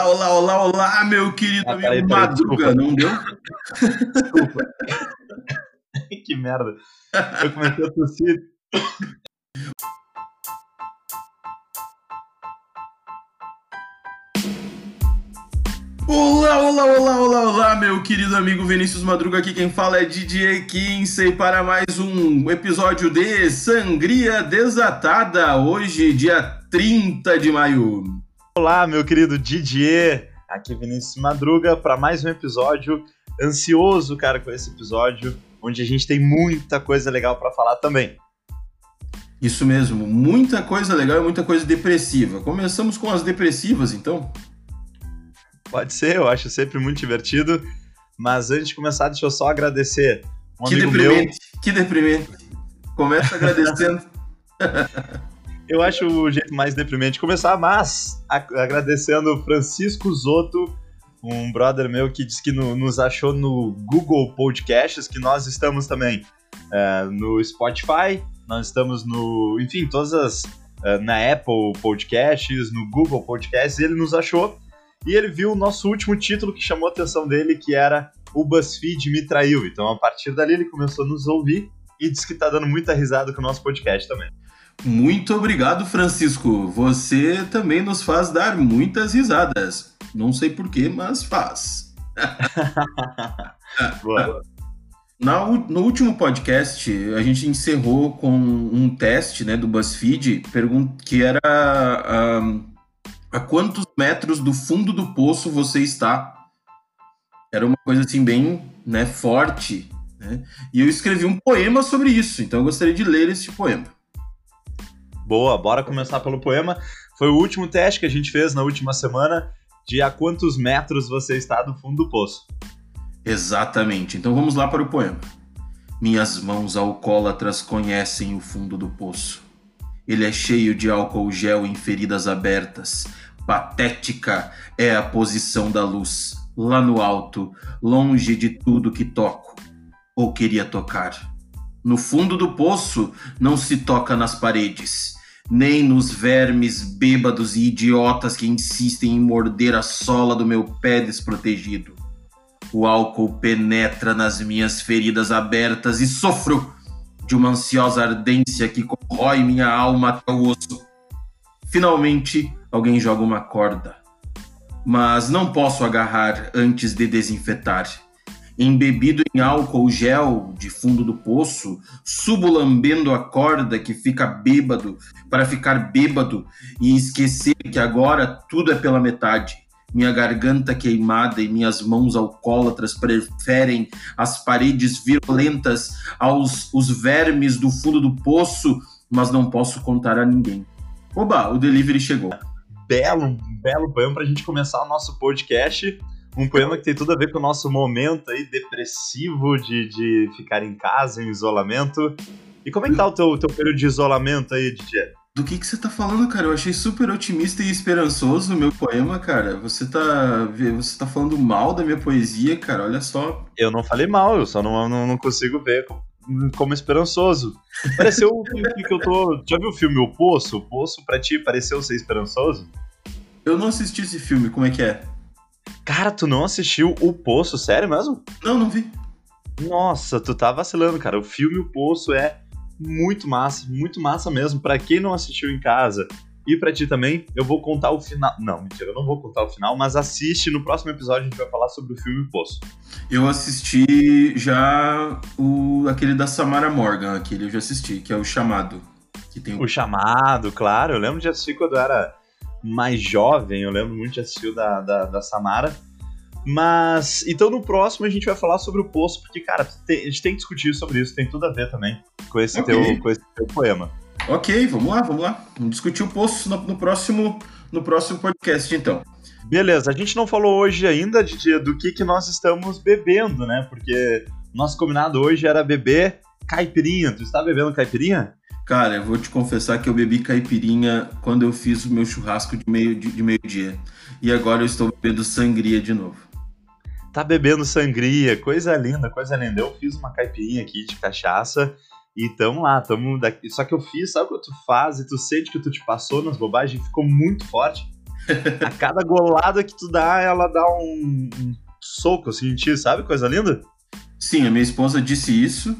Olá, olá, olá, meu querido Ah, amigo peraí, peraí, Madruga, desculpa. não deu? Desculpa. que merda. Eu comecei a tossir. Olá, olá, olá, olá, olá, meu querido amigo Vinícius Madruga, aqui quem fala é DJ Kinsey para mais um episódio de Sangria Desatada, hoje, dia 30 de maio. Olá, meu querido Didier. Aqui Vinícius Madruga para mais um episódio. Ansioso, cara, com esse episódio, onde a gente tem muita coisa legal para falar também. Isso mesmo, muita coisa legal e muita coisa depressiva. Começamos com as depressivas, então? Pode ser, eu acho sempre muito divertido. Mas antes de começar, deixa eu só agradecer um que deprimente, que deprimente. Começa agradecendo. Eu acho o jeito mais deprimente de começar, mas agradecendo Francisco Zoto, um brother meu que disse que no- nos achou no Google Podcasts, que nós estamos também é, no Spotify, nós estamos no, enfim, todas as, é, na Apple Podcasts, no Google Podcasts, ele nos achou e ele viu o nosso último título que chamou a atenção dele, que era o BuzzFeed me traiu. Então, a partir dali, ele começou a nos ouvir e disse que tá dando muita risada com o nosso podcast também. Muito obrigado, Francisco. Você também nos faz dar muitas risadas. Não sei porquê, mas faz. Boa. Na no último podcast, a gente encerrou com um teste né, do BuzzFeed que era a quantos metros do fundo do poço você está. Era uma coisa assim bem né, forte. né? E eu escrevi um poema sobre isso, então eu gostaria de ler esse poema. Boa, bora começar pelo poema. Foi o último teste que a gente fez na última semana de a quantos metros você está do fundo do poço. Exatamente. Então vamos lá para o poema. Minhas mãos alcoólatras conhecem o fundo do poço. Ele é cheio de álcool gel em feridas abertas. Patética é a posição da luz, lá no alto, longe de tudo que toco ou queria tocar. No fundo do poço não se toca nas paredes, nem nos vermes bêbados e idiotas que insistem em morder a sola do meu pé desprotegido. O álcool penetra nas minhas feridas abertas e sofro de uma ansiosa ardência que corrói minha alma até o osso. Finalmente, alguém joga uma corda. Mas não posso agarrar antes de desinfetar. Embebido em álcool gel de fundo do poço, subo lambendo a corda que fica bêbado para ficar bêbado e esquecer que agora tudo é pela metade. Minha garganta queimada e minhas mãos alcoólatras preferem as paredes violentas aos os vermes do fundo do poço, mas não posso contar a ninguém. Oba, o delivery chegou. Belo, belo poema pra gente começar o nosso podcast. Um poema que tem tudo a ver com o nosso momento aí depressivo de, de ficar em casa, em isolamento. E como é que tá o teu, teu período de isolamento aí, DJ? Do que, que você tá falando, cara? Eu achei super otimista e esperançoso o meu poema, cara. Você tá, você tá falando mal da minha poesia, cara. Olha só. Eu não falei mal, eu só não, não, não consigo ver como, como esperançoso. Pareceu o filme que eu tô. Já viu o filme O Poço? O Poço pra ti pareceu ser esperançoso? Eu não assisti esse filme, como é que é? Cara, tu não assistiu O Poço, sério mesmo? Não, não vi. Nossa, tu tá vacilando, cara. O filme O Poço é muito massa, muito massa mesmo. Pra quem não assistiu em casa e pra ti também, eu vou contar o final. Não, mentira, eu não vou contar o final, mas assiste no próximo episódio a gente vai falar sobre o filme O Poço. Eu assisti já o aquele da Samara Morgan, aquele eu já assisti, que é o Chamado. Que tem O Chamado, claro. Eu lembro de assistir quando era mais jovem. Eu lembro muito de assistir o da, da, da Samara. Mas, então no próximo a gente vai falar sobre o Poço, porque, cara, a gente tem que discutir sobre isso, tem tudo a ver também com esse, Ok. teu, com esse teu poema. Ok, vamos lá, vamos lá. Vamos discutir o poço no, no próximo, no próximo podcast, então. Beleza, a gente não falou hoje ainda de, do que, que nós estamos bebendo, né? Porque nosso combinado hoje era beber caipirinha. Tu está bebendo caipirinha? Cara, eu vou te confessar que eu bebi caipirinha quando eu fiz o meu churrasco de meio de, de meio-dia. E agora eu estou bebendo sangria de novo. Tá bebendo sangria, coisa linda, coisa linda. Eu fiz uma caipirinha aqui de cachaça e tamo lá, tamo daqui. Só que eu fiz, sabe o que tu faz e tu sente que tu te passou nas bobagens e ficou muito forte? a cada golada que tu dá, ela dá um, um soco, assim, sabe? Coisa linda. Sim, a minha esposa disse isso,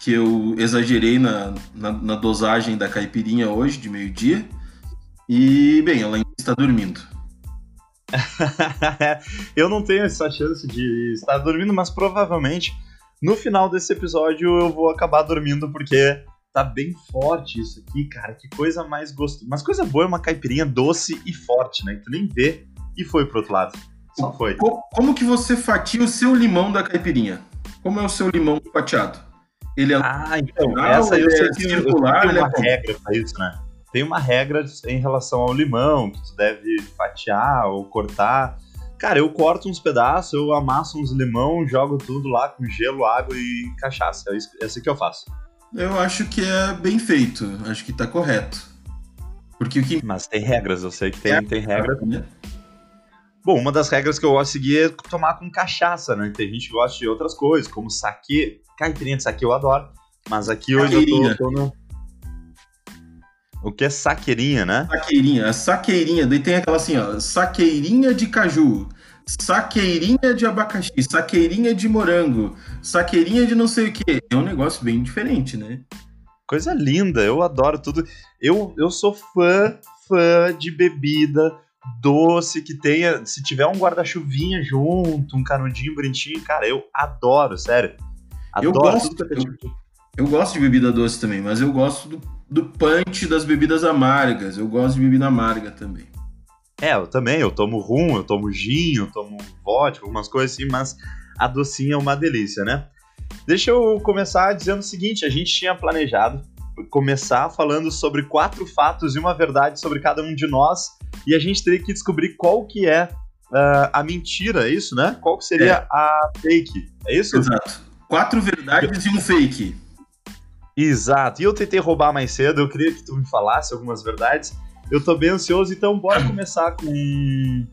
que eu exagerei na, na, na dosagem da caipirinha hoje, de meio-dia. E, bem, ela ainda está dormindo. eu não tenho essa chance de estar dormindo, mas provavelmente no final desse episódio eu vou acabar dormindo porque tá bem forte isso aqui, cara. Que coisa mais gostosa. Mas coisa boa é uma caipirinha doce e forte, né? Tu nem vê e foi pro outro lado. Só foi. Como que você fatia o seu limão da caipirinha? Como é o seu limão fatiado? Ele é ah, então, essa eu sei é que circular, tem uma é regra pra isso, né? Tem uma regra em relação ao limão, que tu deve fatiar ou cortar. Cara, eu corto uns pedaços, eu amasso uns limão, jogo tudo lá com gelo, água e cachaça. É isso, é assim que eu faço. Eu acho que é bem feito. Acho que tá correto. Porque o que... Mas tem regras, eu sei que tem, é, tem regra. Né? Bom, uma das regras que eu gosto de seguir é tomar com cachaça, né? Tem gente que gosta de outras coisas, como saque. Caipirinha de saque eu adoro. Mas aqui hoje eu tô, tô no... O que é saqueirinha, né? Saqueirinha, a saqueirinha. Daí tem aquela assim, ó, saqueirinha de caju, saqueirinha de abacaxi, saqueirinha de morango, saqueirinha de não sei o que. É um negócio bem diferente, né? Coisa linda, eu adoro tudo. Eu, eu sou fã, fã de bebida doce que tenha, se tiver um guarda-chuvinha junto, um canudinho bonitinho, cara, eu adoro, sério. Adoro eu gosto, eu, eu gosto de bebida doce também, mas eu gosto do, do punch das bebidas amargas. Eu gosto de bebida amarga também. É, eu também, eu tomo rum, eu tomo gin, eu tomo vodka, algumas coisas assim, mas a docinha é uma delícia, né? Deixa eu começar dizendo o seguinte, a gente tinha planejado começar falando sobre quatro fatos e uma verdade sobre cada um de nós, e a gente teria que descobrir qual que é uh, a mentira, é isso, né? Qual que seria é. a fake, é isso? Exato. Quatro verdades e um fake. Exato. E eu tentei roubar mais cedo, eu queria que tu me falasse algumas verdades, eu tô bem ansioso, então bora começar com,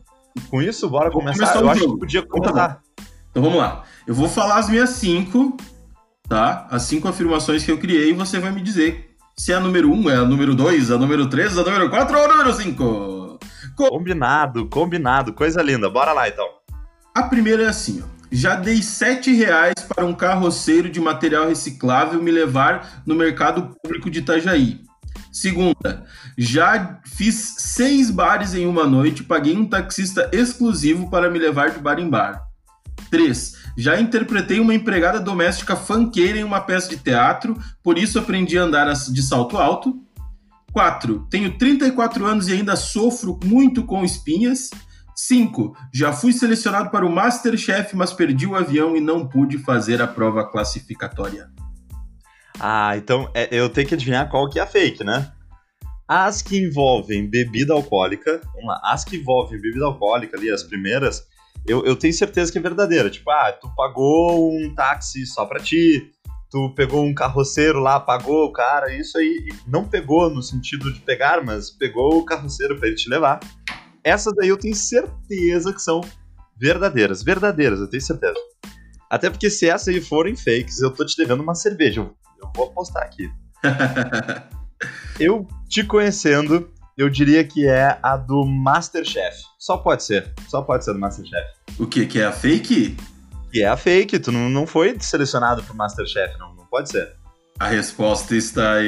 com isso? Bora começar? Eu acho que podia então tá começar. Então vamos lá. Eu vou falar as minhas cinco, tá? As cinco afirmações que eu criei e você vai me dizer se é a número um, é a número dois, a número três, a número quatro ou a número cinco. Com... Combinado, combinado. Coisa linda. Bora lá então. A primeira é assim, ó. Já dei sete reais para um carroceiro de material reciclável me levar no mercado público de Itajaí. Segunda, já fiz seis bares em uma noite, paguei um taxista exclusivo para me levar de bar em bar. 3. Já interpretei uma empregada doméstica fanqueira em uma peça de teatro, por isso aprendi a andar de salto alto. 4. Tenho 34 anos e ainda sofro muito com espinhas. 5. Já fui selecionado para o Masterchef, mas perdi o avião e não pude fazer a prova classificatória. Ah, então é, eu tenho que adivinhar qual que é a fake, né? As que envolvem bebida alcoólica, vamos lá, as que envolvem bebida alcoólica ali, as primeiras, eu, eu tenho certeza que é verdadeira. Tipo, ah, tu pagou um táxi só pra ti, tu pegou um carroceiro lá, pagou o cara, isso aí não pegou no sentido de pegar, mas pegou o carroceiro pra ele te levar. Essas aí eu tenho certeza que são verdadeiras, verdadeiras, eu tenho certeza. Até porque se essas aí forem fakes, eu tô te devendo uma cerveja eu vou apostar aqui. eu te conhecendo, eu diria que é a do Masterchef. Só pode ser. Só pode ser do Masterchef. O que? Que é a fake? Que é a fake. Tu não, não foi selecionado pro Masterchef, não. Não pode ser. A resposta está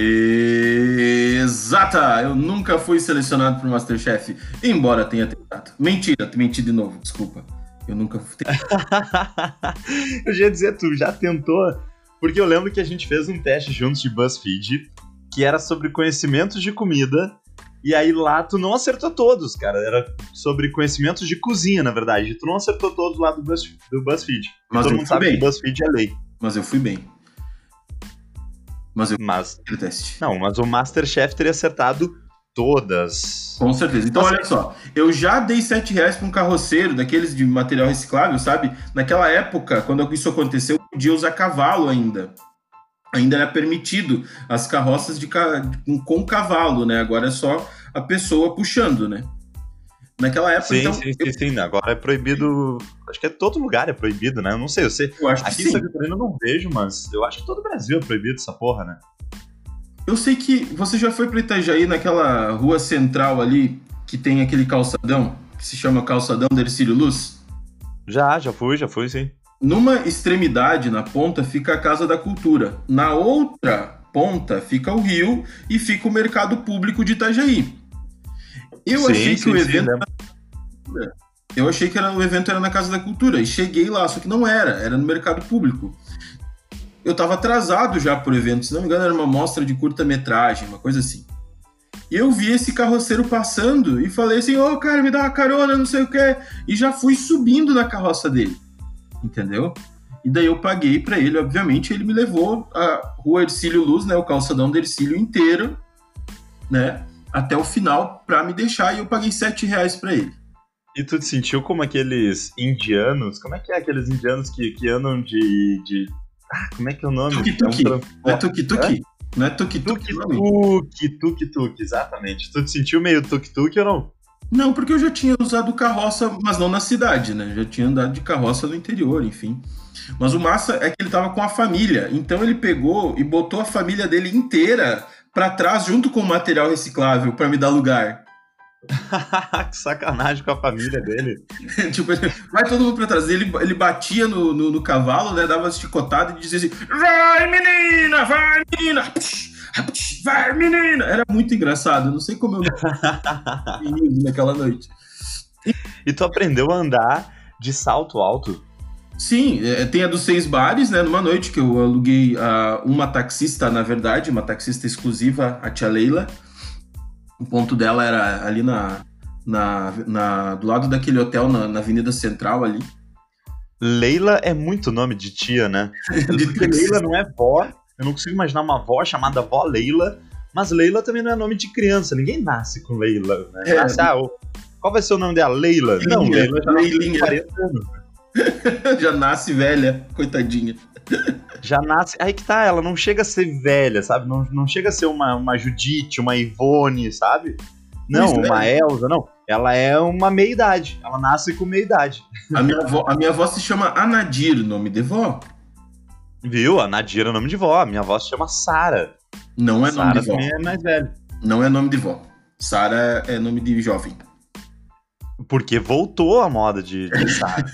exata! Eu nunca fui selecionado pro Masterchef, embora tenha tentado. Mentira, menti de novo, desculpa. Eu nunca fui. eu já ia dizer, tu já tentou porque eu lembro que a gente fez um teste juntos de BuzzFeed, que era sobre conhecimentos de comida, e aí lá tu não acertou todos, cara. Era sobre conhecimentos de cozinha, na verdade. Tu não acertou todos lá do, Buzz, do BuzzFeed. Mas Todo mundo sabe bem. que BuzzFeed é lei. Mas eu fui bem. Mas eu mas, teste. Não, mas o Masterchef teria acertado todas. Com certeza. Então, olha só, eu já dei 7 reais para um carroceiro daqueles de material reciclável, sabe? Naquela época, quando isso aconteceu, podia usar cavalo ainda. Ainda era permitido as carroças de ca... com cavalo, né? Agora é só a pessoa puxando, né? Naquela época, sim, então. Sim, sim, eu... sim. Agora é proibido. Acho que é todo lugar é proibido, né? Eu não sei, eu sei. Eu acho Aqui em Santa Catarina eu não vejo, mas eu acho que todo o Brasil é proibido essa porra, né? Eu sei que você já foi para Itajaí, naquela rua central ali, que tem aquele calçadão, que se chama calçadão Dercílio Luz? Já, já fui, já fui, sim. Numa extremidade, na ponta, fica a Casa da Cultura. Na outra ponta fica o Rio e fica o Mercado Público de Itajaí. Eu Sim, achei que sim, o sim, evento lembro. eu achei que era, o evento era na Casa da Cultura e cheguei lá, só que não era, era no Mercado Público. Eu tava atrasado já pro evento, se não me engano era uma mostra de curta-metragem, uma coisa assim. E eu vi esse carroceiro passando e falei assim, ô cara, me dá uma carona, não sei o que, e já fui subindo na carroça dele, entendeu? E daí eu paguei pra ele, obviamente, ele me levou a rua Ercílio Luz, né, o calçadão do Ercílio inteiro, né, até o final pra me deixar e eu paguei sete reais pra ele. E tu te sentiu como aqueles indianos? Como é que é aqueles indianos que, que andam de, de. Ah, como é que é o nome? Tuk-tuk. É um Não é tuk-tuk? Não é tuk-tuk. Tuk-tuk, tuk-tuk, exatamente. Tu te sentiu meio tuk-tuk ou não? Não, porque eu já tinha usado carroça, mas não na cidade, né? Já tinha andado de carroça no interior, enfim. Mas o massa é que ele tava com a família, então ele pegou e botou a família dele inteira pra trás junto com o material reciclável pra me dar lugar. que sacanagem com a família dele. tipo, vai todo mundo pra trás. Ele, ele batia no, no, no cavalo, né? Dava chicotada e dizia assim: Vai, menina! Vai, menina! Vai, menina! Era muito engraçado. Eu não sei como eu naquela noite. E tu aprendeu a andar de salto alto? Sim, é, tem a dos seis bares, né? Numa noite que eu aluguei uma taxista, na verdade, uma taxista exclusiva, a tia Leila. O ponto dela era ali na, na, na- do lado daquele hotel, na, na Avenida Central ali. Leila é muito nome de tia, né? Porque Leila não é vó. Eu não consigo imaginar uma vó chamada vó Leila. Mas Leila também não é nome de criança. Ninguém nasce com Leila, né? É. Nasce, ah, qual vai ser o nome dela? Leila? Não, Leilinha, Leila já Leilinha. 40 anos. Já nasce velha, coitadinha. Já nasce. Aí que tá, ela não chega a ser velha, sabe? Não, não chega a ser uma, uma Judite, uma Ivone, sabe? Não, Pois é. uma Elsa, não. Ela é uma meia-idade. Ela nasce com meia-idade. A minha, avó, a minha avó se chama Anadir, nome de vó. Viu? A Nadira é nome de vó. A minha avó se chama Sara. Não é nome Sara de vó. é mais velha. Não é nome de vó. Sara é nome de jovem. Porque voltou a moda de, de Sara.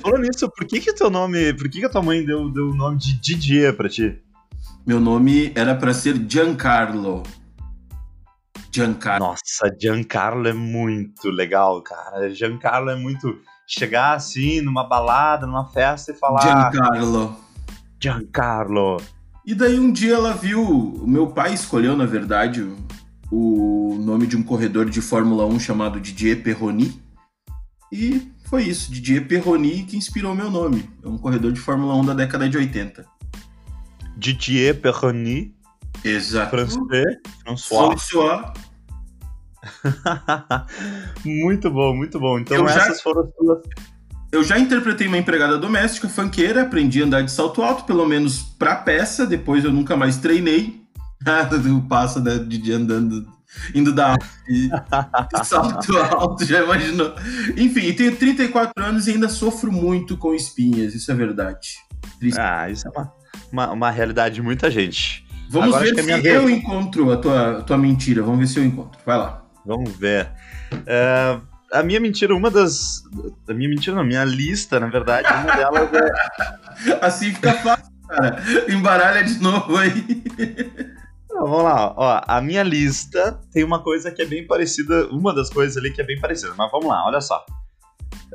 Falando nisso, por que que teu nome. Por que que a tua mãe deu, deu o nome de Didier pra ti? Meu nome era pra ser Giancarlo. Giancarlo. Nossa, Giancarlo é muito legal, cara. Giancarlo é muito. Chegar assim numa balada, numa festa e falar. Giancarlo. Giancarlo. E daí um dia ela viu, o meu pai escolheu, na verdade, o, nome de um corredor de Fórmula 1 chamado Didier Perroni. E foi isso, Didier Perroni que inspirou meu nome. É um corredor de Fórmula 1 da década de 80. Didier Perroni, Exato. francês, François. François. muito bom, muito bom. Então Eu já- essas foram as tuas. Eu já interpretei uma empregada doméstica, funkeira, aprendi a andar de salto alto, pelo menos pra peça, depois eu nunca mais treinei. O passa né, de andando, indo da de salto alto, já imaginou? Enfim, tenho 34 anos e ainda sofro muito com espinhas, isso é verdade. Triste. Ah, isso é uma, uma, uma realidade de muita gente. Vamos agora ver é se minha eu encontro a tua, a tua mentira, vamos ver se eu encontro. Vai lá. Vamos ver. É, a minha mentira, uma das. A minha mentira, não, minha lista, na verdade, uma delas é. Assim fica fácil, cara. Embaralha de novo aí. Não, vamos lá, ó. A minha lista tem uma coisa que é bem parecida. Uma das coisas ali que é bem parecida, mas vamos lá, olha só.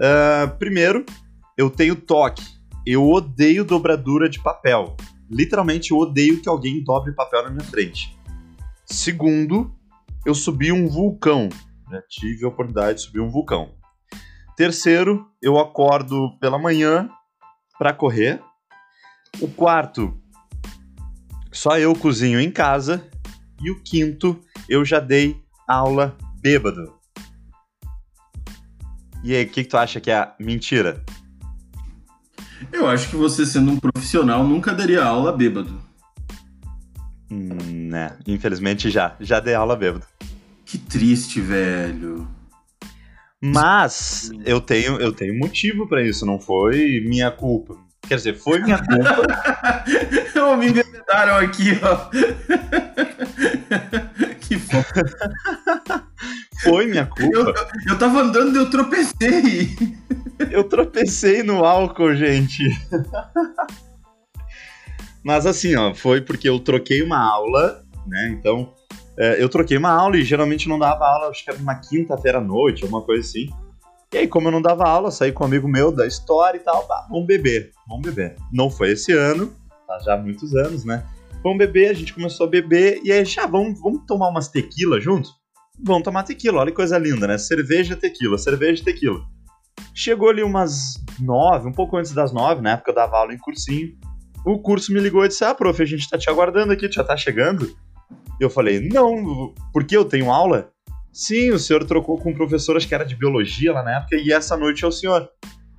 Ah, primeiro, eu tenho toque. Eu odeio dobradura de papel. Literalmente, eu odeio que alguém dobre papel na minha frente. Segundo, eu subi um vulcão. Já tive a oportunidade de subir um vulcão. Terceiro, eu acordo pela manhã para correr. O quarto, só eu cozinho em casa. E o quinto, eu já dei aula bêbado. E aí, o que, que tu acha que é mentira? Eu acho que você, sendo um profissional, nunca daria aula bêbado. Hum, né, infelizmente já. Já dei aula bêbado. Que triste, velho. Mas eu tenho, eu tenho motivo pra isso, não foi minha culpa. Quer dizer, foi minha culpa. oh, me embebedaram aqui, ó. que foda. foi minha culpa. Eu, eu, eu tava andando e eu tropecei. Eu tropecei no álcool, gente. Mas assim, ó, foi porque eu troquei uma aula, né? Então, é, eu troquei uma aula e geralmente não dava aula, acho que era uma quinta-feira à noite, alguma coisa assim. E aí, como eu não dava aula, saí com um amigo meu da história e tal, pá, vamos beber, vamos beber. Não foi esse ano, tá já há muitos anos, né? Vamos beber, a gente começou a beber e aí já vamos, vamos tomar umas tequila juntos? Vamos tomar tequila, olha que coisa linda, né? Cerveja, tequila, cerveja, tequila. Chegou ali umas nove, um pouco antes das nove, na época eu dava aula em cursinho. O curso me ligou e disse: Ah, prof, a gente tá te aguardando aqui, já tá chegando. Eu falei: Não, porque eu tenho aula? Sim, o senhor trocou com um professor, acho que era de biologia lá na época, e essa noite é o senhor.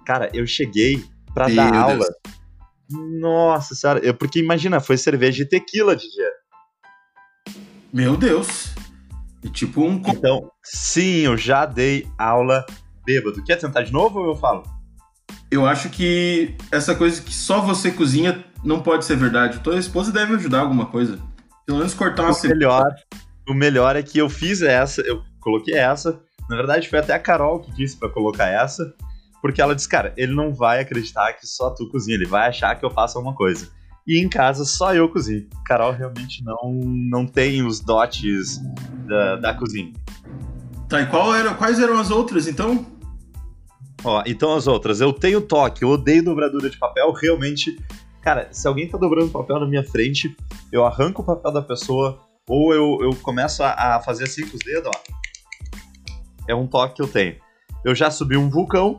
Cara, eu cheguei pra dar Meu aula. Nossa senhora, eu, porque imagina, foi cerveja e tequila de dia. Meu Deus. É tipo um. Então, sim, eu já dei aula bêbado. Quer tentar de novo ou eu falo? Eu acho que essa coisa que só você cozinha não pode ser verdade. Tua esposa deve ajudar alguma coisa. Pelo menos cortar uma O cebola. melhor, o melhor é que eu fiz essa, eu coloquei essa. Na verdade, foi até a Carol que disse pra colocar essa, porque ela disse, cara, ele não vai acreditar que só tu cozinha, ele vai achar que eu faço alguma coisa. E em casa só eu cozinho. Carol realmente não, não tem os dotes da, da cozinha. Tá, e qual era, quais eram as outras, então? Ó, então as outras, eu tenho toque, eu odeio dobradura de papel, realmente. Cara, se alguém tá dobrando papel na minha frente, eu arranco o papel da pessoa, ou eu, eu começo a, a fazer assim com os dedos, ó. É um toque que eu tenho. Eu já subi um vulcão,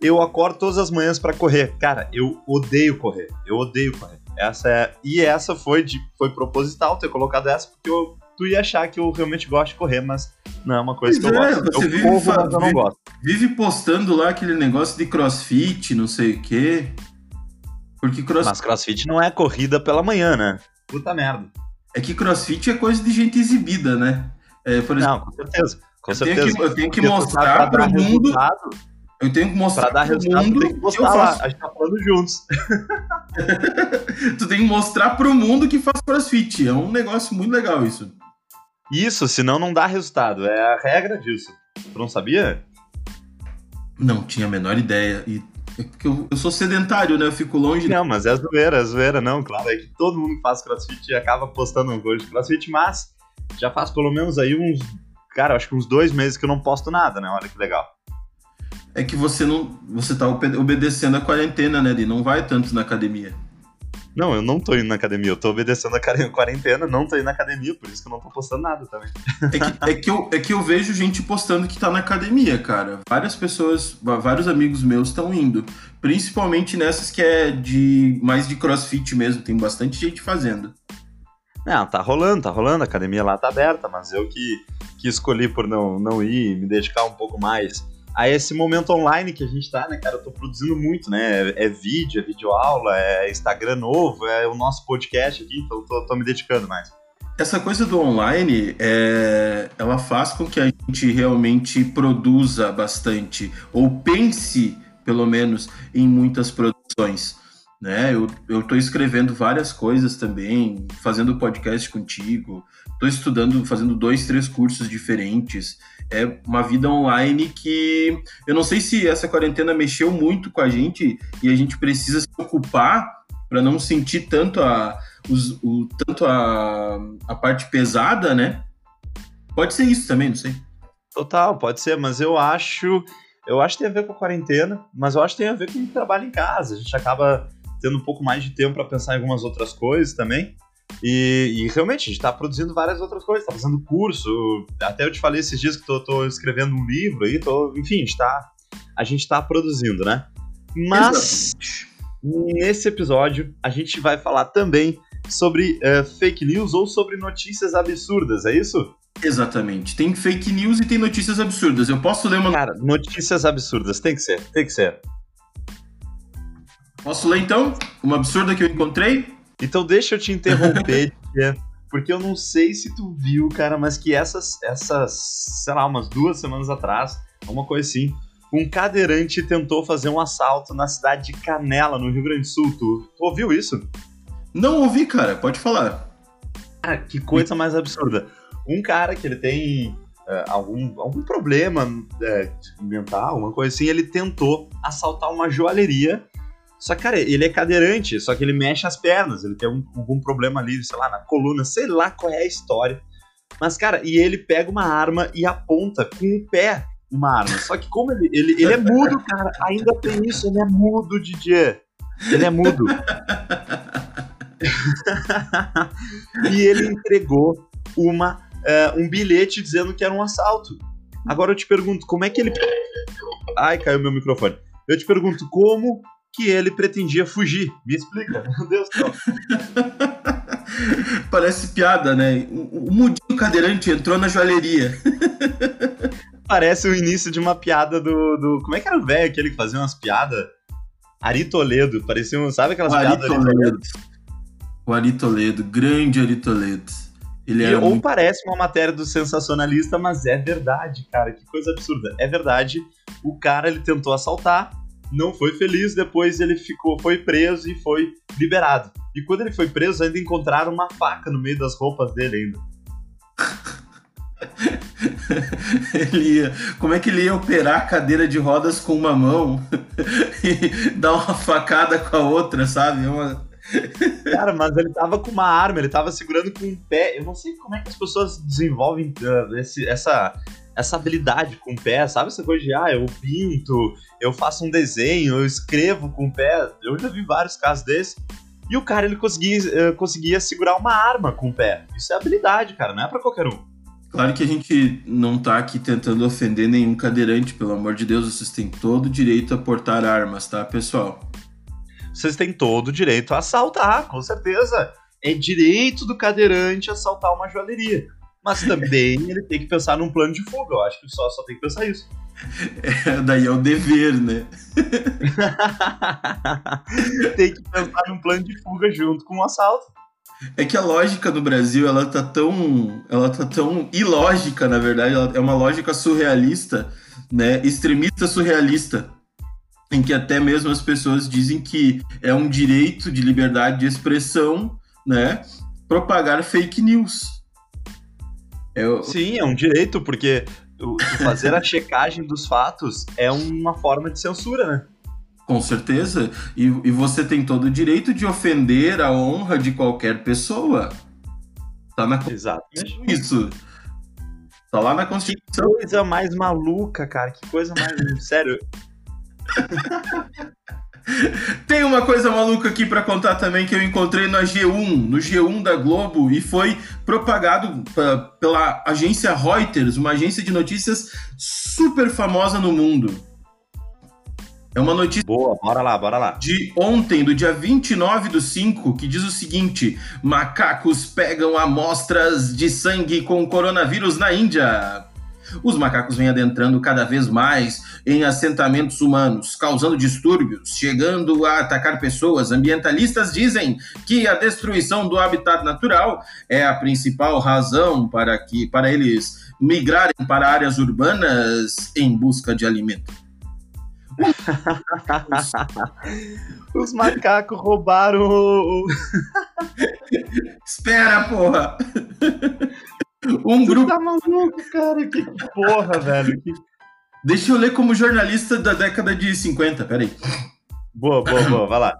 eu acordo todas as manhãs pra correr. Cara, eu odeio correr. Eu odeio correr. Essa é. E essa foi de foi proposital ter colocado essa, porque eu, tu ia achar que eu realmente gosto de correr, mas não é uma coisa Pois que eu é, gosto. você Eu vive corro, fa- mas eu não vive- gosto. Vive postando lá aquele negócio de crossfit, não sei o quê. Porque cross... Mas crossfit não é corrida pela manhã, né? Puta merda. é que crossfit é coisa de gente exibida, né? É, por exemplo, Não, com certeza. Com eu, tenho certeza. que, eu tenho que mostrar pro dar mundo. resultado, Eu tenho que mostrar Pra dar resultado, mundo tem que que eu postar lá. faço. A gente tá falando juntos. Tu tem que mostrar pro mundo que faz crossfit. É um negócio muito legal isso. Isso, senão não dá resultado. É a regra disso. Tu não sabia? Não tinha a menor ideia. E é que eu, eu sou sedentário, né? Eu fico longe. Não, mas é zoeira, é zoeira, não. Claro, é que todo mundo que faz crossfit acaba postando um coisa de crossfit, mas já faz pelo menos aí uns. Cara, acho que uns dois meses que eu não posto nada, né? Olha que legal. É que você não. Você tá obe- obedecendo a quarentena, né? De não vai tanto na academia. Não, eu não tô indo na academia, eu tô obedecendo a quaren- quarentena, não tô indo na academia, por isso que eu não tô postando nada também. É que, é que eu, é que eu vejo gente postando que tá na academia, cara. Várias pessoas, vários amigos meus estão indo. Principalmente nessas que é de mais de crossfit mesmo. Tem bastante gente fazendo. Não, tá rolando, tá rolando, a academia lá tá aberta, mas eu que, que escolhi por não, não ir, me dedicar um pouco mais a esse momento online que a gente tá, né, cara? Eu tô produzindo muito, né? É, é vídeo, é videoaula, é Instagram novo, é o nosso podcast aqui, então tô, tô me dedicando mais. Essa coisa do online, é, ela faz com que a gente realmente produza bastante, ou pense, pelo menos, em muitas produções. Né? Eu, tô escrevendo várias coisas também, fazendo podcast contigo, tô estudando, fazendo dois, três cursos diferentes. É uma vida online que eu não sei se essa quarentena mexeu muito com a gente e a gente precisa se ocupar para não sentir tanto a, os- o, tanto a, a parte pesada, né? Pode ser isso também, não sei. Total, pode ser, mas eu acho. Eu acho que tem a ver com a quarentena, mas eu acho que tem a ver com o trabalho em casa. A gente acaba tendo um pouco mais de tempo para pensar em algumas outras coisas também. E, e realmente, a gente tá produzindo várias outras coisas, tá fazendo curso. Até eu te falei esses dias que tô escrevendo um livro aí, tô, enfim, a gente, tá, a gente tá produzindo, né? Mas nesse episódio a gente vai falar também sobre eh, fake news ou sobre notícias absurdas, é isso? Exatamente. Tem fake news e tem notícias absurdas. Eu posso ler uma. Cara, notícias absurdas, tem que ser, tem que ser. Posso ler então? Uma absurda que eu encontrei? Então deixa eu te interromper, Tia, porque eu não sei se tu viu, cara, mas que essas, essas, sei lá, umas duas semanas atrás, uma coisa assim, um cadeirante tentou fazer um assalto na cidade de Canela, no Rio Grande do Sul. Tu, tu ouviu isso? Não ouvi, cara. Pode falar. Cara, que coisa mais absurda. Um cara que ele tem é, algum, algum problema é, mental, alguma coisa assim, ele tentou assaltar uma joalheria. Só que, cara, ele é cadeirante, só que ele mexe as pernas, ele tem um, algum problema ali, sei lá, na coluna, sei lá qual é a história. Mas, cara, e ele pega uma arma e aponta com o pé uma arma. Só que como ele, ele, ele é mudo, cara, ainda tem isso, ele é mudo, DJ. Ele é mudo. e ele entregou uma, uh, um bilhete dizendo que era um assalto. Agora eu te pergunto, como é que ele. Ai, caiu meu microfone. Eu te pergunto, como que ele pretendia fugir? Me explica, meu Deus do céu. Parece piada, né? O, o mudinho cadeirante entrou na joalheria. Parece o início de uma piada do. do como é que era o velho aquele que fazia umas piadas? Ari Toledo. Parecia um. Sabe aquelas o piadas? Ari Toledo. O Ari Toledo, grande Ari Toledo. Ele e, ou muito... parece uma matéria do sensacionalista, mas é verdade, cara. Que coisa absurda. É verdade. O cara ele tentou assaltar, não foi feliz, depois ele ficou, foi preso e foi liberado. E quando ele foi preso, ainda encontraram uma faca no meio das roupas dele ainda. ele ia, como é que ele ia operar a cadeira de rodas com uma mão e dar uma facada com a outra, sabe? É uma... Cara, mas ele tava com uma arma, ele tava segurando com um pé. Eu não sei como é que as pessoas desenvolvem uh, esse, essa, essa habilidade com o pé, sabe? Essa coisa de, ah, eu pinto, eu faço um desenho, eu escrevo com o pé. Eu já vi vários casos desses. E o cara, ele conseguia, uh, conseguia segurar uma arma com o pé. Isso é habilidade, cara, não é pra qualquer um. Claro que a gente não tá aqui tentando ofender nenhum cadeirante, pelo amor de Deus, vocês têm todo o direito a portar armas, tá, pessoal? Vocês têm todo o direito a assaltar, com certeza. É direito do cadeirante assaltar uma joalheria. Mas também ele tem que pensar num plano de fuga. Eu acho que só, só tem que pensar isso. É, daí é o dever, né? tem que pensar num plano de fuga junto com o assalto. É que a lógica no Brasil, ela tá tão, ela tá tão ilógica, na verdade, ela é uma lógica surrealista, né? Extremista surrealista, em que até mesmo as pessoas dizem que é um direito de liberdade de expressão, né? Propagar fake news. Eu... Sim, é um direito, porque fazer a checagem dos fatos é uma forma de censura, né? Com certeza. E, e você tem todo o direito de ofender a honra de qualquer pessoa. Tá na Constituição isso. Tá lá na Constituição. Que coisa mais maluca, cara. Que coisa mais. Sério. Tem uma coisa maluca aqui para contar também que eu encontrei na G1, no G1 da Globo, e foi propagado pela agência Reuters, uma agência de notícias super famosa no mundo. É uma notícia. Boa, bora lá, bora lá. De ontem, do dia 29 do 5, que diz o seguinte: macacos pegam amostras de sangue com coronavírus na Índia. Os macacos vêm adentrando cada vez mais em assentamentos humanos, causando distúrbios, chegando a atacar pessoas. Ambientalistas dizem que a destruição do habitat natural é a principal razão para que para eles migrarem para áreas urbanas em busca de alimento. Os macacos roubaram. Espera, porra! Um tu grupo. Tá maluco, cara? Que porra, velho. Que... Deixa eu ler como jornalista da década de 50, peraí. Boa, boa, boa, vai lá.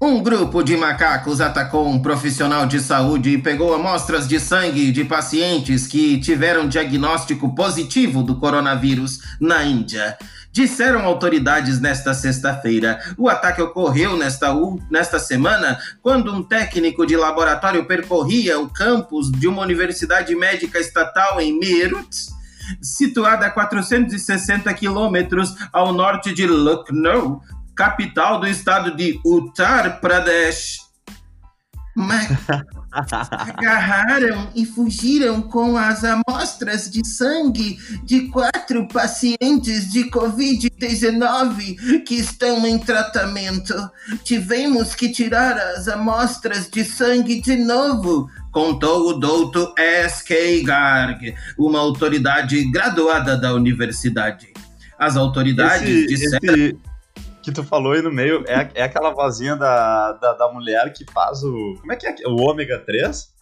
Um grupo de macacos atacou um profissional de saúde e pegou amostras de sangue de pacientes que tiveram diagnóstico positivo do coronavírus na Índia. Disseram autoridades nesta sexta-feira. O ataque ocorreu nesta, nesta semana quando um técnico de laboratório percorria o campus de uma universidade médica estatal em Meerut, situada a 460 quilômetros ao norte de Lucknow, capital do estado de Uttar Pradesh. Mas agarraram e fugiram com as amostras de sangue de quatro pacientes de Covid-19 que estão em tratamento. Tivemos que tirar as amostras de sangue de novo, contou o doutor S.K. Garg, uma autoridade graduada da universidade. As autoridades esse, disseram. Esse que tu falou aí no meio é, é aquela vozinha da, da, da, mulher que faz o. Como é que é? O ômega 3?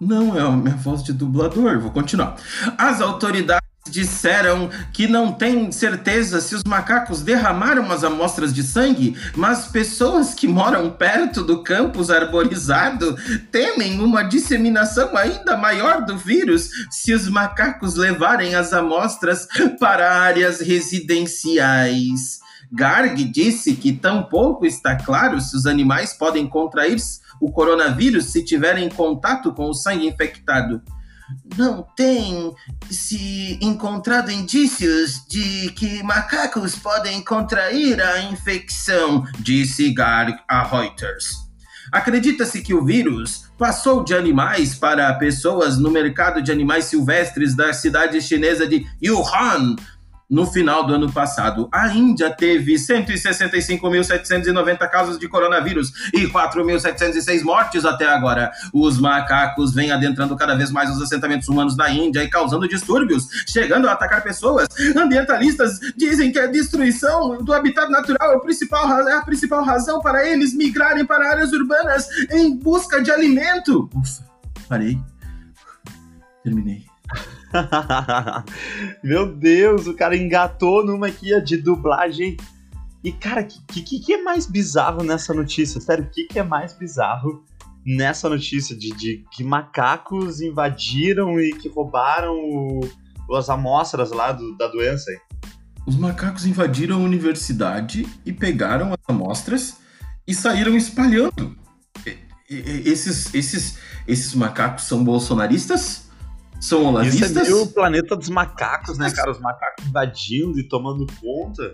Não, é a minha voz de dublador. Vou continuar. As autoridades disseram que não têm certeza se os macacos derramaram as amostras de sangue, mas pessoas que moram perto do campus arborizado temem uma disseminação ainda maior do vírus se os macacos levarem as amostras para áreas residenciais. Garg disse que tampouco está claro se os animais podem contrair o coronavírus se tiverem contato com o sangue infectado. Não tem se encontrado indícios de que macacos podem contrair a infecção, disse Garg a Reuters. Acredita-se que o vírus passou de animais para pessoas no mercado de animais silvestres da cidade chinesa de Wuhan, no final do ano passado, a Índia teve 165.790 casos de coronavírus e 4.706 mortes até agora. Os macacos vêm adentrando cada vez mais os assentamentos humanos na Índia e causando distúrbios, chegando a atacar pessoas. Ambientalistas dizem que a destruição do habitat natural é, principal, é a principal razão para eles migrarem para áreas urbanas em busca de alimento. Ufa, parei. Terminei. Meu Deus, o cara engatou numa aqui de dublagem. E, cara, o que, que, que, é mais bizarro nessa notícia? Sério, o que, que é mais bizarro nessa notícia de, de que macacos invadiram e que roubaram o, as amostras lá do, da doença? Os macacos invadiram a universidade e pegaram as amostras e saíram espalhando. Esses, esses, esses macacos são bolsonaristas? São olavistas? Isso é meio o planeta dos macacos, né, cara? Os macacos invadindo e tomando conta.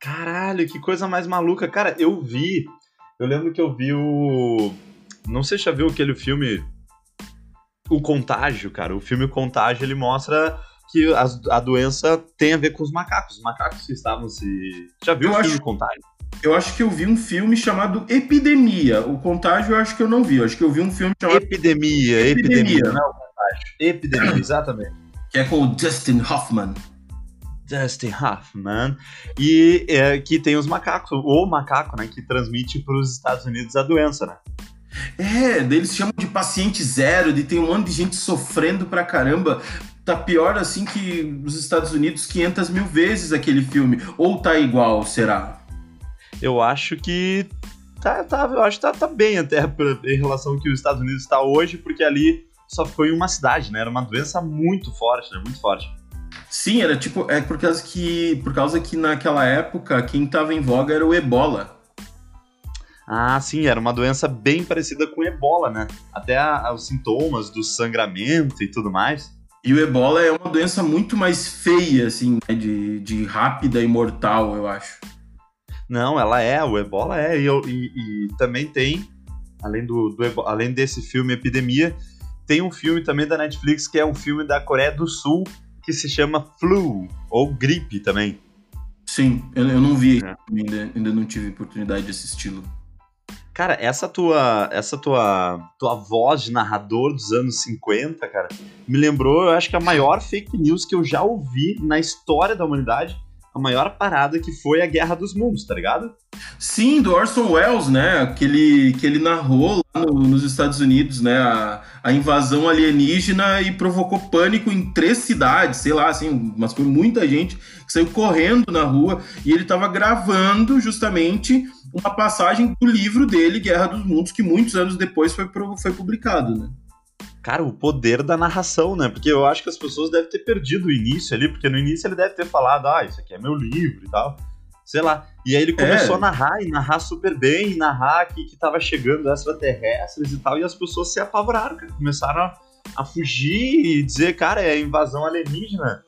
Caralho, que coisa mais maluca. Cara, eu vi. Eu lembro que eu vi o. Não sei se já viu aquele filme. O Contágio, cara. O filme Contágio ele mostra que a, a doença tem a ver com os macacos. Os macacos que estavam se. Já viu eu o filme acho... Contágio? Eu acho que eu vi um filme chamado Epidemia. O Contágio eu acho que eu não vi. Eu acho que eu vi um filme chamado. Epidemia, Epidemia. epidemia. Não, Epidemia, exatamente. Que é com o Dustin Hoffman. Dustin Hoffman. E é, que tem os macacos, o macaco, né? Que transmite para os Estados Unidos a doença, né? É, eles chamam de paciente zero, de tem um monte de gente sofrendo pra caramba. Tá pior assim que os Estados Unidos 500 mil vezes aquele filme. Ou tá igual, será? Eu acho que tá, tá, eu acho que tá, tá bem até em relação ao que os Estados Unidos está hoje, porque ali só foi uma cidade, né? Era uma doença muito forte, né? Muito forte. Sim, era tipo, é por causa que, por causa que naquela época quem estava em voga era o ebola. Ah, sim, era uma doença bem parecida com ebola, né? Até a, os sintomas do sangramento e tudo mais. E o ebola é uma doença muito mais feia, assim, né? de, de rápida e mortal, eu acho. Não, ela é, o ebola é. E, e, e também tem, além, do, do, além desse filme Epidemia, tem um filme também da Netflix que é um filme da Coreia do Sul que se chama Flu, ou Gripe também. Sim, eu, eu não vi, é. ainda, ainda não tive oportunidade de assisti-lo. Cara, essa tua, essa tua, tua voz de narrador dos anos 50, cara, me lembrou, eu acho que a maior fake news que eu já ouvi na história da humanidade, a maior parada que foi a Guerra dos Mundos, tá ligado? Sim, do Orson Welles, né? Que ele, que ele narrou lá no, nos Estados Unidos, né? A, a, invasão alienígena e provocou pânico em três cidades, sei lá, assim, mas foi muita gente que saiu correndo na rua e ele estava gravando justamente uma passagem do livro dele, Guerra dos Mundos, que muitos anos depois foi, foi publicado, né? Cara, o poder da narração, né? Porque eu acho que as pessoas devem ter perdido o início ali, porque no início ele deve ter falado, ah, isso aqui é meu livro e tal. Sei lá. E aí ele começou é. a narrar, e narrar super bem, e narrar que, que tava chegando extraterrestres e tal, e as pessoas se apavoraram, cara. Começaram a, a fugir e dizer, cara, é invasão alienígena.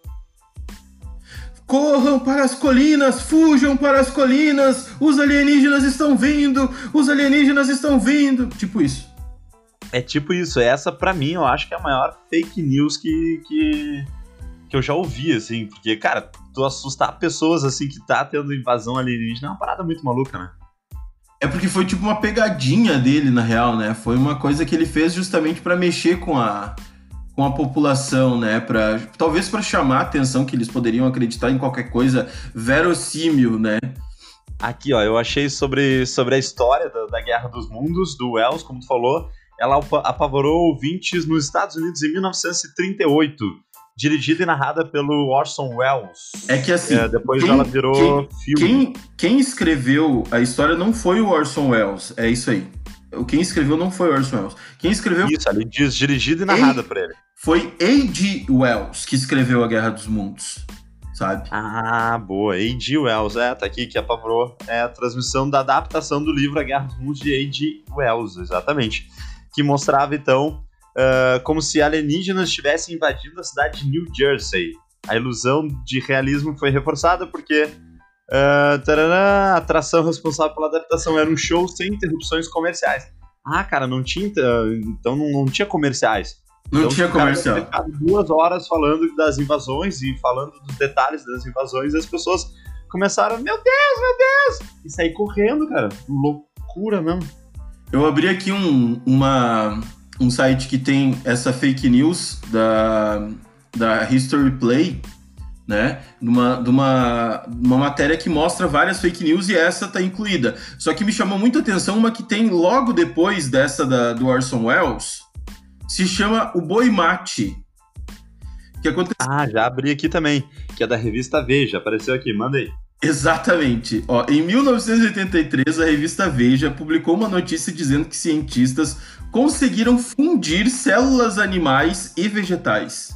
Corram para as colinas, fujam para as colinas, os alienígenas estão vindo, os alienígenas estão vindo. Tipo isso. É tipo isso, essa para mim eu acho que é a maior fake news que, que, que eu já ouvi, assim, porque, cara, tu assustar pessoas assim que tá tendo invasão alienígena é uma parada muito maluca, né? É porque foi tipo uma pegadinha dele, na real, né? Foi uma coisa que ele fez justamente para mexer com a, com a população, né? Pra, talvez para chamar a atenção que eles poderiam acreditar em qualquer coisa verossímil, né? Aqui, ó, eu achei sobre, sobre a história da, da Guerra dos Mundos, do Wells, como tu falou. Ela apavorou ouvintes nos Estados Unidos em 1938. Dirigida e narrada pelo Orson Welles. É que assim. É, depois quem, ela virou quem, filme. Quem, quem escreveu a história não foi o Orson Welles. É isso aí. Quem escreveu não foi o Orson Welles. Quem escreveu. Isso, ali diz dirigida e narrada por ele. Foi A.G. Wells que escreveu A Guerra dos Mundos sabe? Ah, boa. A.G. Wells, é, tá aqui que apavorou. É a transmissão da adaptação do livro A Guerra dos Mundos de A.G. Wells, exatamente. Que mostrava, então, uh, como se alienígenas estivessem invadindo a cidade de New Jersey. A ilusão de realismo foi reforçada porque uh, tarará, a atração responsável pela adaptação era um show sem interrupções comerciais. Ah, cara, não tinha. Então não, não tinha comerciais. Não então, tinha comercial. duas horas falando das invasões e falando dos detalhes das invasões, e as pessoas começaram, meu Deus, meu Deus! E sair correndo, cara. Loucura mesmo. Eu abri aqui um, uma, um site que tem essa fake news da, da History Play, né? Numa, uma, uma matéria que mostra várias fake news e essa tá incluída. Só que me chamou muita atenção uma que tem logo depois dessa da, do Orson Welles, se chama O Boi Mate. Que aconteceu... Ah, já abri aqui também, que é da revista Veja, apareceu aqui, manda aí. Exatamente. Ó, em 1983, a revista Veja publicou uma notícia dizendo que cientistas conseguiram fundir células animais e vegetais.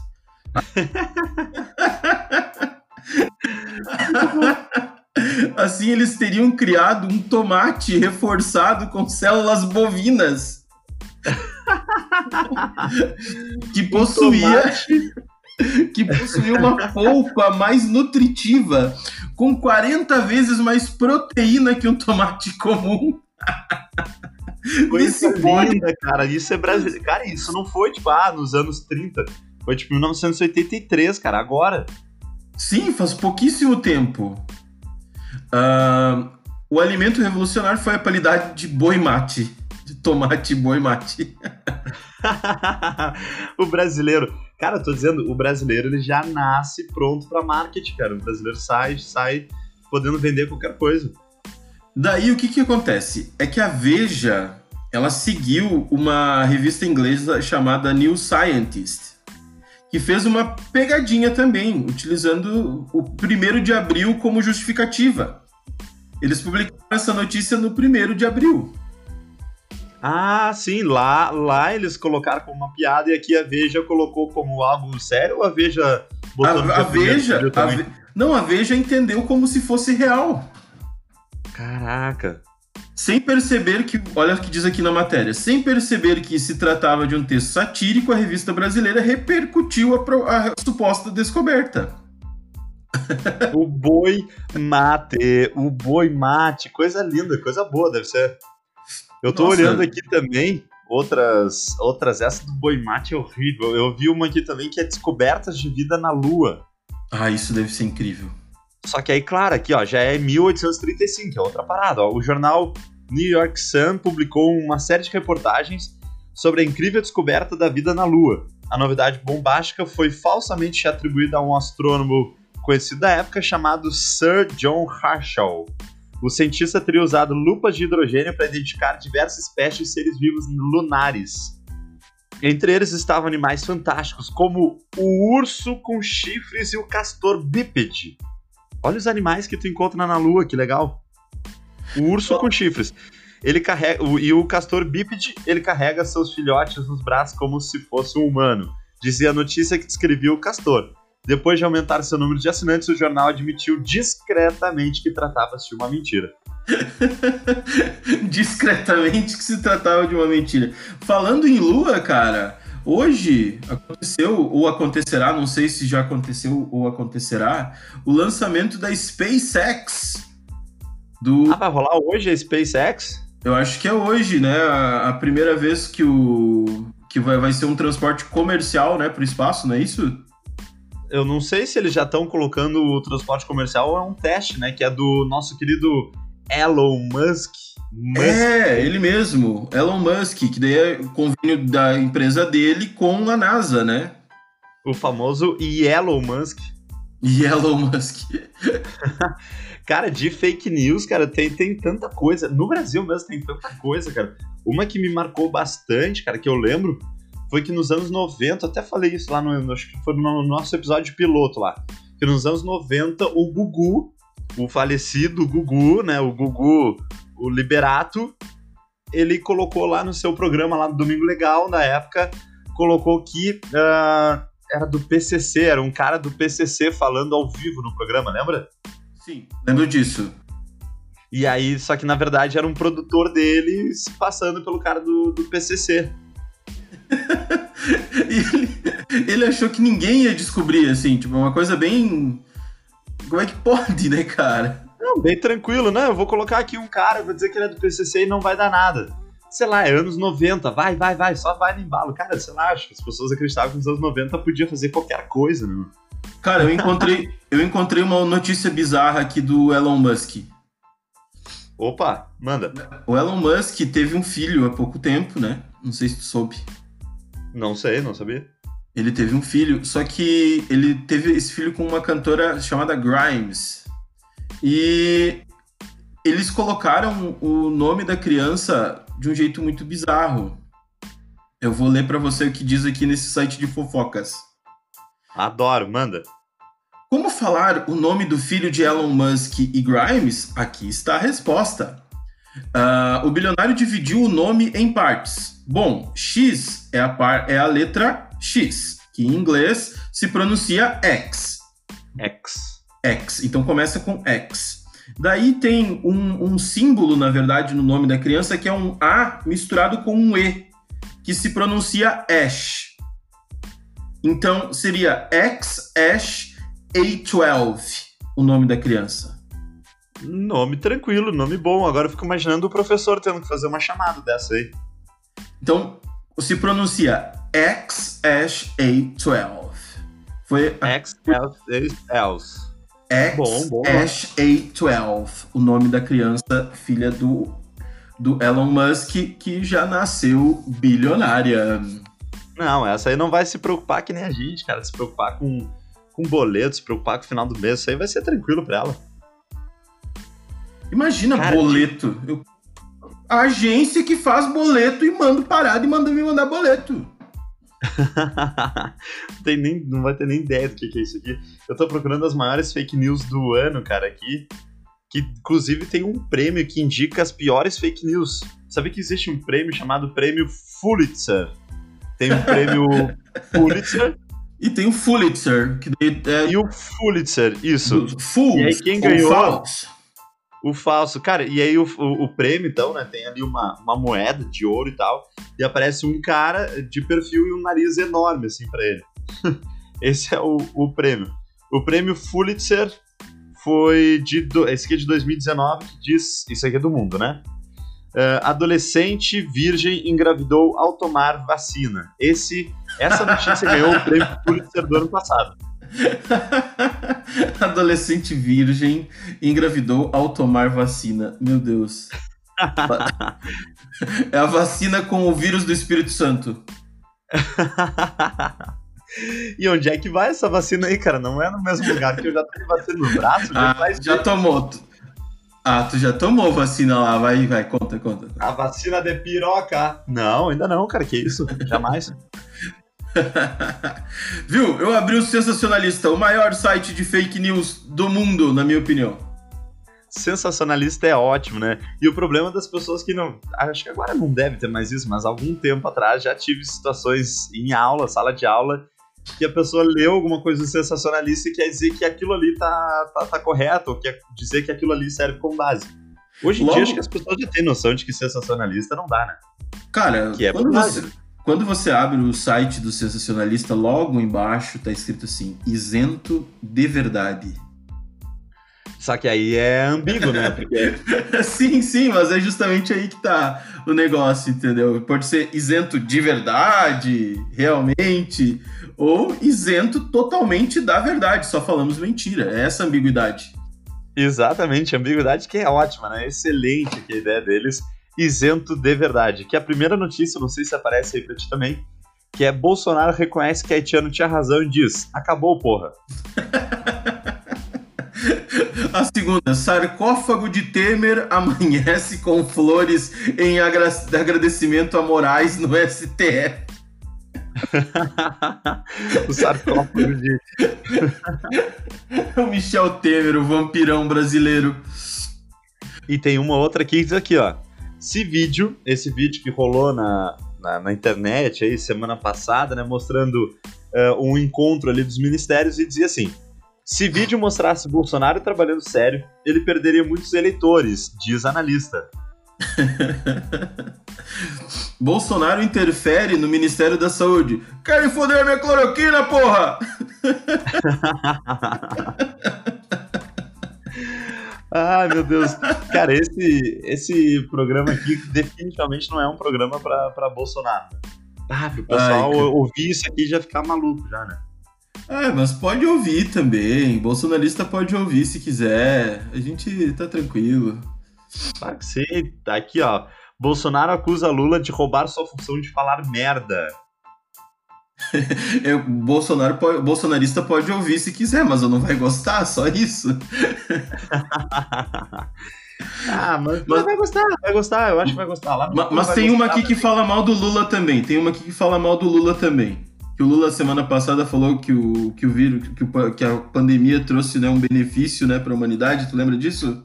assim, eles teriam criado um tomate reforçado com células bovinas que possuía que possuía uma polpa mais nutritiva, com 40 vezes mais proteína que um tomate comum. Coisa linda, cara. Isso é brasileiro. Cara, isso não foi, tipo, ah, nos anos 30. Foi, tipo, 1983, cara, agora. Sim, faz pouquíssimo tempo. Uh, o alimento revolucionário foi a qualidade de boi mate de tomate boi mate. o brasileiro, cara, tô dizendo, o brasileiro ele já nasce pronto para marketing, cara. O brasileiro sai, sai podendo vender qualquer coisa. Daí o que que acontece? É que a Veja, ela seguiu uma revista inglesa chamada New Scientist, que fez uma pegadinha também, utilizando o primeiro de abril como justificativa. Eles publicaram essa notícia no primeiro de abril. Ah, sim, lá, lá eles colocaram como uma piada e aqui a Veja colocou como algo sério ou a Veja botou a, a Veja, a ve... Não, a Veja entendeu como se fosse real. Caraca. Sem perceber que, olha o que diz aqui na matéria, sem perceber que se tratava de um texto satírico, a revista brasileira repercutiu a, a suposta descoberta. o boi mate, o boi mate, coisa linda, coisa boa, deve ser. Eu tô Nossa. olhando aqui também outras, outras essa do boi mate é horrível. Eu vi uma aqui também que é descobertas de vida na Lua. Ah, isso deve ser incrível. Só que aí, claro, aqui ó, já é 1835, é outra parada. Ó. O jornal New York Sun publicou uma série de reportagens sobre a incrível descoberta da vida na Lua. A novidade bombástica foi falsamente atribuída a um astrônomo conhecido da época chamado Sir John Herschel, o cientista teria usado lupas de hidrogênio para identificar diversas espécies de seres vivos lunares. Entre eles estavam animais fantásticos, como o urso com chifres e o castor bípede. Olha os animais que tu encontra na Lua, que legal. O urso com chifres. Ele carrega e o castor bípede, ele carrega seus filhotes nos braços como se fosse um humano. Dizia a notícia que descrevia o castor. Depois de aumentar seu número de assinantes, o jornal admitiu discretamente que tratava-se de uma mentira. discretamente que se tratava de uma mentira. Falando em lua, cara, hoje aconteceu, ou acontecerá, não sei se já aconteceu ou acontecerá, o lançamento da SpaceX. Do... Ah, vai rolar hoje a SpaceX? Eu acho que é hoje, né? A, a primeira vez que o. que vai, vai ser um transporte comercial, né, para o espaço, não é isso? Eu não sei se eles já estão colocando o transporte comercial ou é um teste, né? Que é do nosso querido Elon Musk. Musk. É, ele mesmo, Elon Musk, que daí é o convênio da empresa dele com a NASA, né? O famoso Elon Musk. Elon Musk. cara, de fake news, cara, tem, tem tanta coisa. No Brasil mesmo tem tanta coisa, cara. Uma que me marcou bastante, cara, que eu lembro, foi que nos anos 90, até falei isso lá no, acho que foi no nosso episódio piloto lá, que nos anos 90 o Gugu, o falecido Gugu, né, o Gugu, o Liberato, ele colocou lá no seu programa lá no Domingo Legal, na época, colocou que uh, era do PCC, era um cara do PCC falando ao vivo no programa, lembra? Sim, lembro disso. E aí, só que na verdade era um produtor dele passando pelo cara do, do PCC. Ele, ele achou que ninguém ia descobrir, assim, tipo, uma coisa bem. Como é que pode, né, cara? Não, bem tranquilo, né? Eu vou colocar aqui um cara, vou dizer que ele é do PCC e não vai dar nada. Sei lá, é anos 90, vai, vai, vai, só vai no embalo. Cara, sei lá, acho que as pessoas acreditavam que nos anos 90 podia fazer qualquer coisa, né? Cara, eu encontrei, eu encontrei uma notícia bizarra aqui do Elon Musk. Opa, manda. O Elon Musk teve um filho há pouco tempo, né? Não sei se tu soube. Não sei, não sabia. Ele teve um filho, só que ele teve esse filho com uma cantora chamada Grimes. E eles colocaram o nome da criança de um jeito muito bizarro. Eu vou ler para você o que diz aqui nesse site de fofocas. Adoro, manda. Como falar o nome do filho de Elon Musk e Grimes? Aqui está a resposta. Uh, o bilionário dividiu o nome em partes. Bom, X é a, par, é a letra X, que em inglês se pronuncia X. X. X. Então começa com X. Daí tem um, um, símbolo, na verdade, no nome da criança, que é um A misturado com um E, que se pronuncia Ash. Então seria X Ash A12, o nome da criança. Nome tranquilo, nome bom. Agora eu fico imaginando o professor tendo que fazer uma chamada dessa aí. Então, se pronuncia X Ash A12. Foi X Else. X bom, bom, Ash A12, o nome da criança, filha do, do Elon Musk, que já nasceu bilionária. Não, essa aí não vai se preocupar que nem a gente, cara. Se preocupar com, com boleto, se preocupar com o final do mês, isso aí vai ser tranquilo pra ela. Imagina cara, boleto. Eu... A agência que faz boleto e manda parado e manda me mandar boleto. não, tem nem, não vai ter nem ideia do que, que é isso aqui. Eu tô procurando as maiores fake news do ano, cara, aqui. Que inclusive tem um prêmio que indica as piores fake news. Sabe que existe um prêmio chamado Prêmio Pulitzer? Tem o prêmio Pulitzer. E tem o Pulitzer. Que é... E o Pulitzer, isso. Full. E aí quem ganhou. False. O falso. Cara, e aí o, o, o, prêmio, então, né? Tem ali uma, uma moeda de ouro e tal. E aparece um cara de perfil e um nariz enorme, assim, para ele. Esse é o, o prêmio. O prêmio Pulitzer foi de. Esse aqui é de 2019, que diz. Isso aqui é do mundo, né? Uh, adolescente virgem engravidou ao tomar vacina. Esse, essa notícia ganhou o prêmio Pulitzer do ano passado. adolescente virgem engravidou ao tomar vacina. Meu Deus. é a vacina com o vírus do Espírito Santo. e onde é que vai essa vacina aí, cara? Não é no mesmo lugar que eu já tenho vacina no braço? Já, ah, já tomou. Ah, tu já tomou vacina lá, vai, vai, conta, conta. A vacina de piroca. Não, ainda não, cara, que isso, jamais. Viu? Eu abri o Sensacionalista, o maior site de fake news do mundo, na minha opinião. Sensacionalista é ótimo, né? E o problema das pessoas que não. Acho que agora não deve ter mais isso, mas algum tempo atrás já tive situações em aula, sala de aula, que a pessoa leu alguma coisa sensacionalista e quer dizer que aquilo ali tá, tá, tá correto, ou quer dizer que aquilo ali serve como base. Hoje em Logo... dia, acho que as pessoas já têm noção de que sensacionalista não dá, né? Cara, que é quando, você, quando você abre o site do sensacionalista, logo embaixo tá escrito assim: isento de verdade. Só que aí é ambíguo, né? Porque... sim, sim, mas é justamente aí que tá o negócio, entendeu? Pode ser isento de verdade, realmente, ou isento totalmente da verdade, só falamos mentira. É essa ambiguidade. Exatamente, ambiguidade que é ótima, né? Excelente aqui a ideia deles. Isento de verdade. Que é a primeira notícia, não sei se aparece aí pra ti também, que é Bolsonaro reconhece que Haitiano tinha razão e diz: acabou, porra. A segunda, sarcófago de Temer amanhece com flores em agra agradecimento a Moraes no STF. o sarcófago de. o Michel Temer, o vampirão brasileiro. E tem uma outra que diz aqui, ó. Esse vídeo, esse vídeo que rolou na, na, na internet aí semana passada, né, mostrando uh, um encontro ali dos ministérios e dizia assim: se vídeo mostrasse Bolsonaro trabalhando sério, ele perderia muitos eleitores, diz analista. Bolsonaro interfere no Ministério da Saúde. Querem foder minha cloroquina, porra! Ai, meu Deus. Cara, esse, esse programa aqui definitivamente não é um programa para Bolsonaro. Ah, o pessoal Ai, ouvir isso aqui já ficar maluco já, né? É, mas pode ouvir também. Bolsonarista pode ouvir se quiser. A gente tá tranquilo. Claro que sim. Tá aqui, ó. Bolsonaro acusa Lula de roubar sua função de falar merda. eu, Bolsonaro, bolsonarista pode ouvir se quiser, mas eu não vai gostar, só isso. ah, mas, mas, vai gostar, vai gostar, eu acho que vai gostar. Lá mas, mas tem uma aqui que fala mal do Lula também. Tem uma aqui que fala mal do Lula também. Que o Lula semana passada falou que o, que o vírus, que, o, que a pandemia trouxe né, um benefício né, para a humanidade. Tu lembra disso?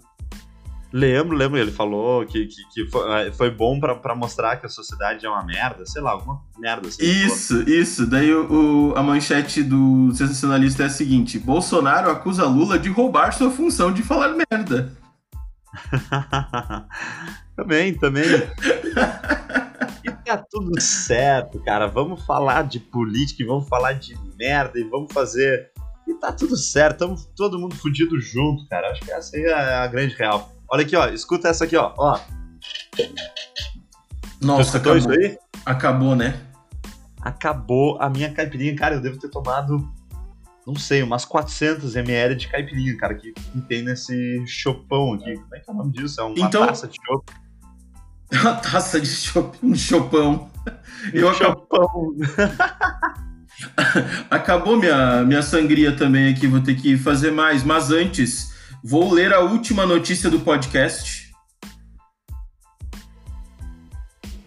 Lembro, lembro, ele falou que, que, que foi, é, foi bom para mostrar que a sociedade é uma merda, sei lá, alguma merda assim. Isso, isso. Daí o, o, a manchete do sensacionalista é a seguinte: Bolsonaro acusa Lula de roubar sua função de falar merda. também, também. e tá tudo certo, cara. Vamos falar de política e vamos falar de merda e vamos fazer. E tá tudo certo, estamos todo mundo fudido junto, cara. Acho que essa aí é a grande real. Olha aqui, ó. Escuta essa aqui, ó. ó. Nossa, acabou. isso aí? Acabou, né? Acabou a minha caipirinha. Cara, eu devo ter tomado, não sei, umas 400 ml de caipirinha, cara, que, que tem nesse chopão aqui. Como é que é o nome disso? É uma então... taça de chopp. Uma taça de chopp, um chopão. Eu um chopão. Acabou minha, minha sangria também aqui, vou ter que fazer mais. Mas antes, Vou ler a última notícia do podcast.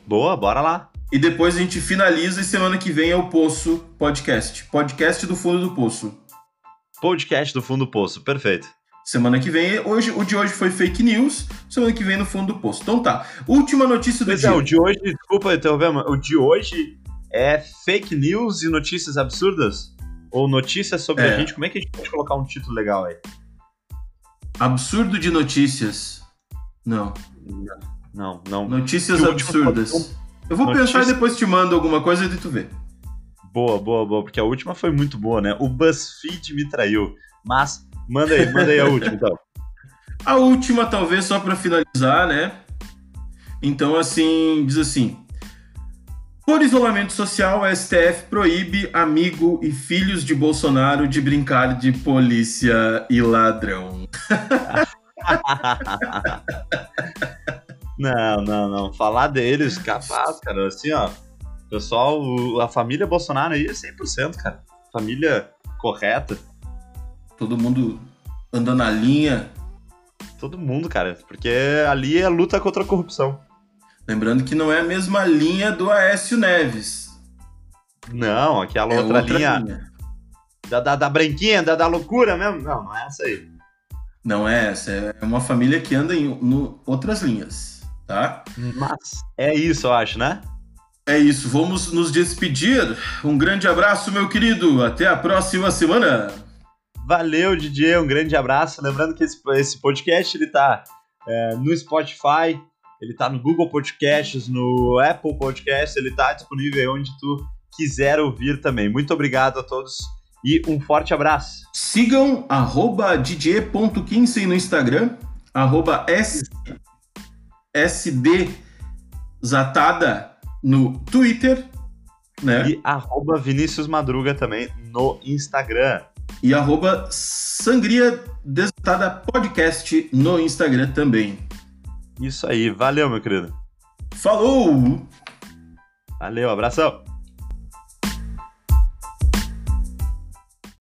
Boa, bora lá. E depois a gente finaliza e semana que vem é o Poço Podcast. Podcast do Fundo do Poço. Podcast do Fundo do Poço, perfeito. Semana que vem, hoje, o de hoje foi fake news, semana que vem no fundo do poço. Então tá, última notícia do pois dia. É, o de hoje, desculpa interromper, o de hoje é fake news e notícias absurdas? Ou notícias sobre é. a gente? Como é que a gente pode colocar um título legal aí? Absurdo de notícias. Não. Não, não. Notícias absurdas. Eu vou Notícia... pensar e depois te mando alguma coisa e tu vê. Boa, boa, boa, porque a última foi muito boa, né? O BuzzFeed me traiu. Mas, manda aí, manda aí a última, então. A última, talvez, só para finalizar, né? Então, assim, diz assim: por isolamento social, a STF proíbe amigo e filhos de Bolsonaro de brincar de polícia e ladrão. não, não, não. Falar deles, capaz, cara. Assim, ó. Pessoal, a família Bolsonaro aí é 100%, cara. Família correta. Todo mundo andando na linha. Todo mundo, cara. Porque ali é luta contra a corrupção. Lembrando que não é a mesma linha do Aécio Neves. Não, aquela é outra, outra, linha. linha. Da, da, da, branquinha, da, da loucura mesmo? Não, não é essa aí. Não é essa, é uma família que anda em no, outras linhas, tá? Mas é isso, eu acho, né? É isso, vamos nos despedir. Um grande abraço, meu querido. Até a próxima semana. Valeu, DJ. Um grande abraço. Lembrando que esse, esse podcast ele tá é, no Spotify, ele tá no Google Podcasts, no Apple Podcasts, ele tá disponível onde tu quiser ouvir também. Muito obrigado a todos e um forte abraço. Sigam arroba dj.kinsey no Instagram, arroba sdzatada no Twitter, né? E arroba Vinícius Madruga também no Instagram. E arroba Sangria Desatada Podcast no Instagram também. Isso aí, valeu, meu querido. Falou! Valeu, abração!